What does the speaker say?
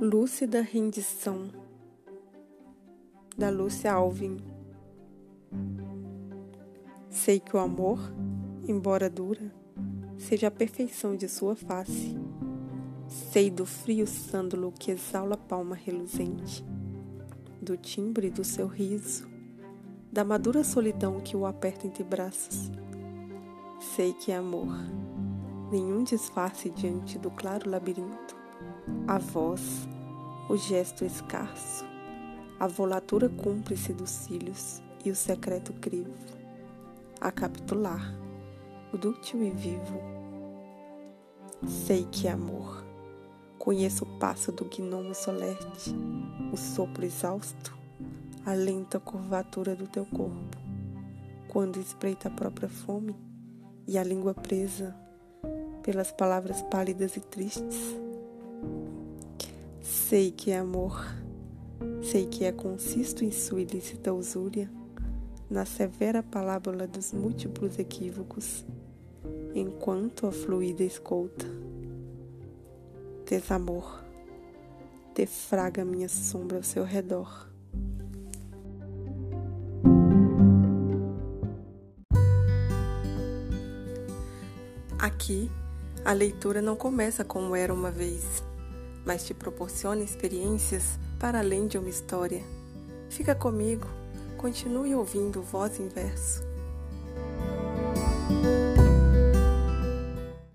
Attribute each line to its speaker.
Speaker 1: Lúcida rendição da Lúcia Alvin. Sei que o amor, embora dura, seja a perfeição de sua face. Sei do frio sândalo que exala a palma reluzente, do timbre do seu riso, da madura solidão que o aperta entre braços. Sei que é amor, nenhum disfarce diante do claro labirinto a voz, o gesto escasso, a volatura cúmplice dos cílios e o secreto crivo, a capitular, o dúctil e vivo. Sei que é amor. Conheço o passo do gnomo solerte, o sopro exausto, a lenta curvatura do teu corpo, quando espreita a própria fome e a língua presa pelas palavras pálidas e tristes Sei que é amor, sei que é consisto em sua ilícita usúria, na severa parábola dos múltiplos equívocos, enquanto a fluida escolta. Desamor, defraga minha sombra ao seu redor. Aqui, a leitura não começa como era uma vez mas te proporciona experiências para além de uma história. Fica comigo, continue ouvindo Voz em Verso.